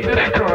Hey.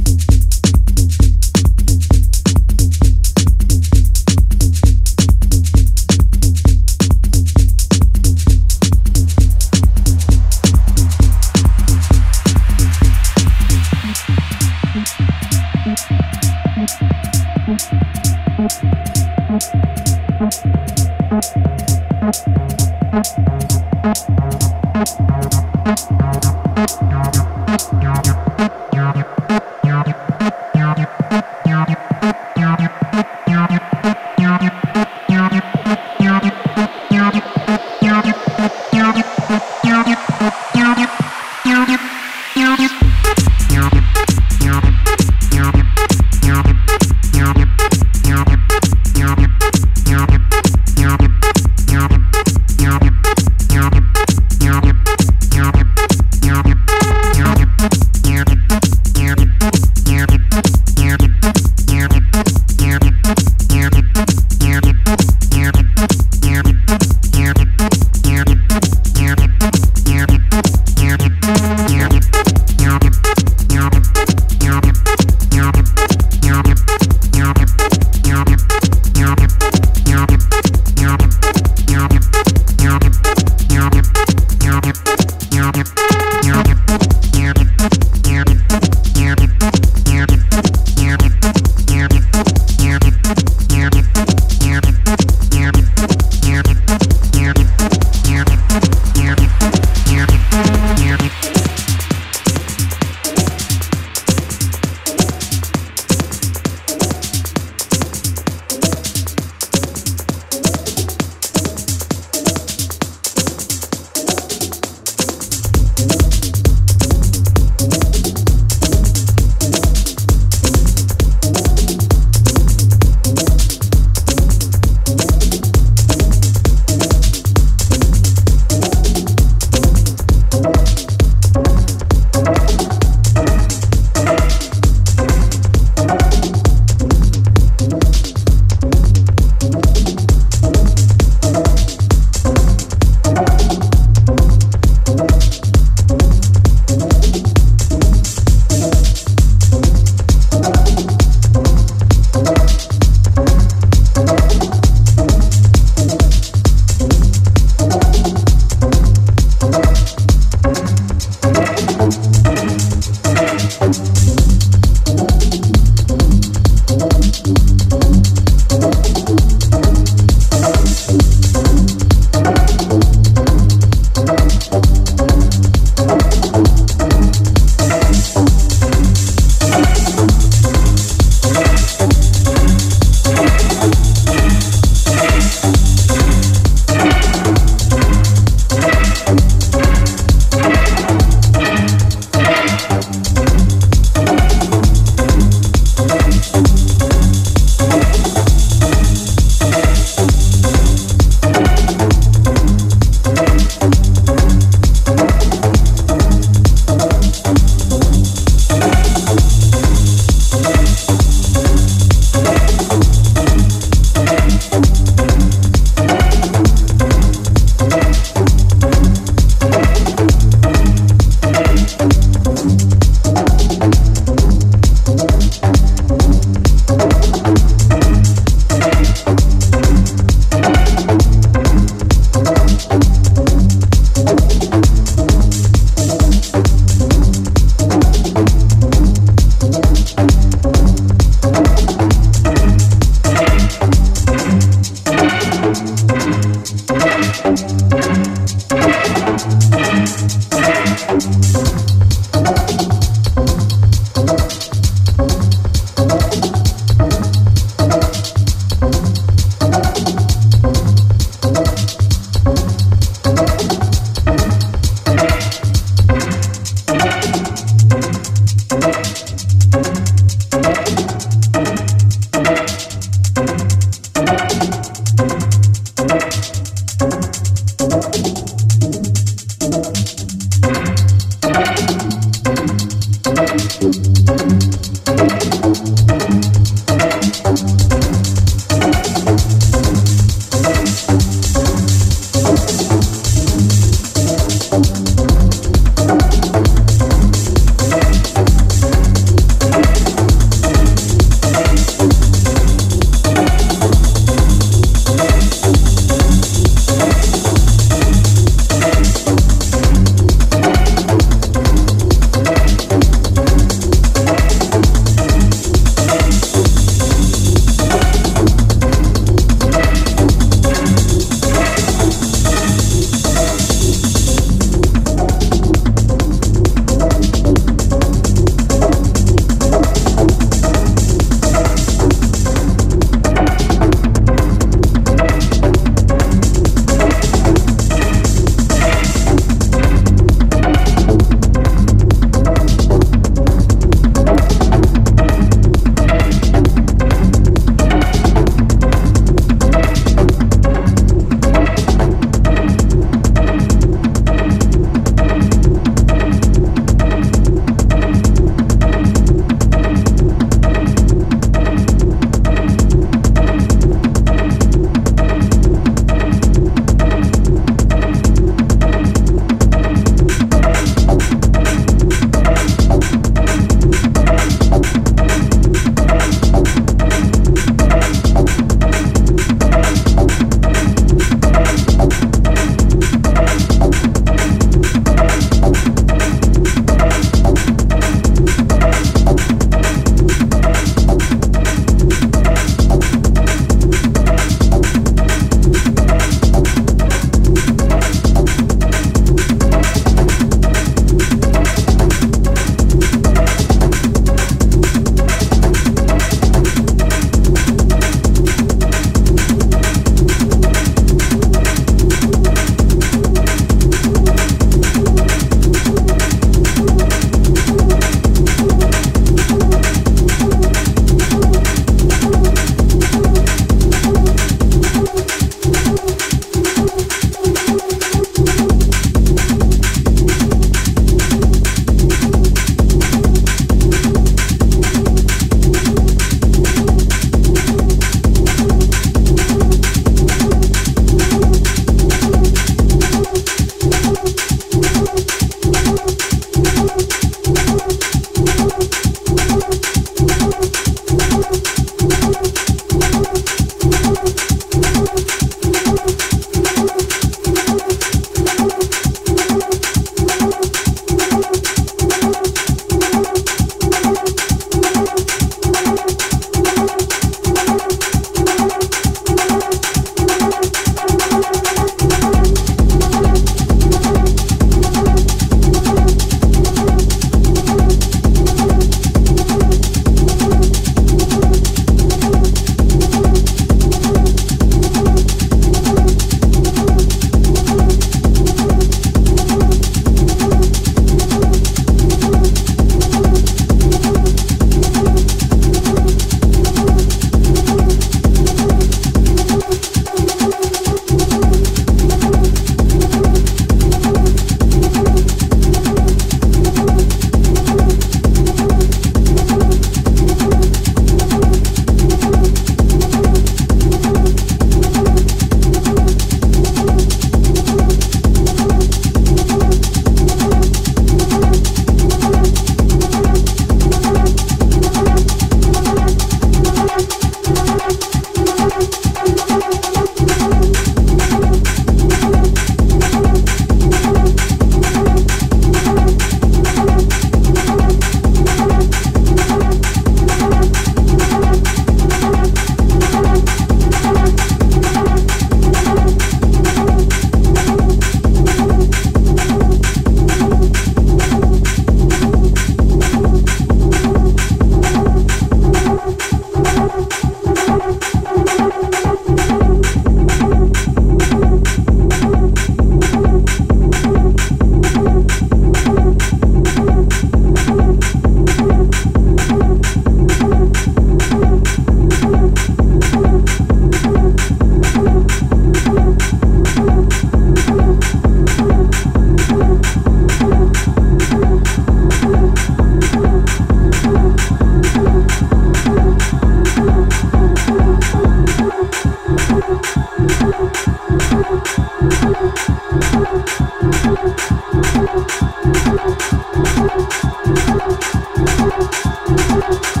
Woo!